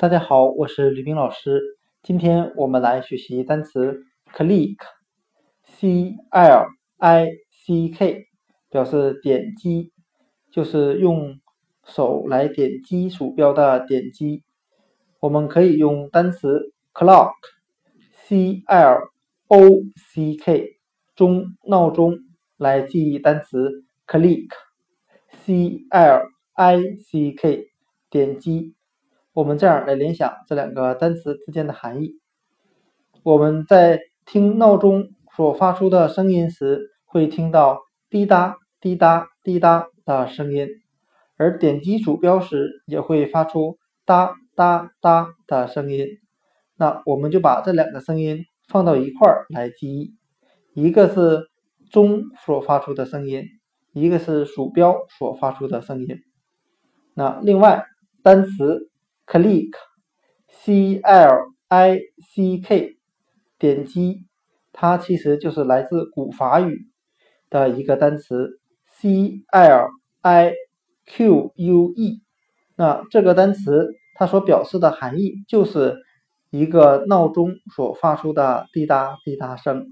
大家好，我是吕冰老师。今天我们来学习单词 click，c l i c k，表示点击，就是用手来点击鼠标的点击。我们可以用单词 clock，c l o c k，钟闹钟来记忆单词 click，c l i c k，点击。我们这样来联想这两个单词之间的含义。我们在听闹钟所发出的声音时，会听到滴答滴答滴答的声音；而点击鼠标时，也会发出哒哒哒的声音。那我们就把这两个声音放到一块儿来记忆：一个是钟所发出的声音，一个是鼠标所发出的声音。那另外单词。Click，c l i c k，点击，它其实就是来自古法语的一个单词 c l i q u e。那这个单词它所表示的含义就是一个闹钟所发出的滴答滴答声。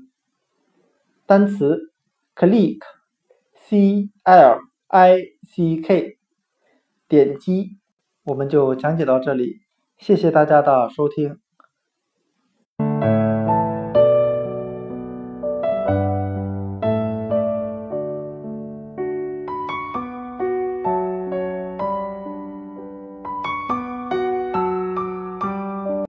单词 click，c l i c k，点击。我们就讲解到这里，谢谢大家的收听。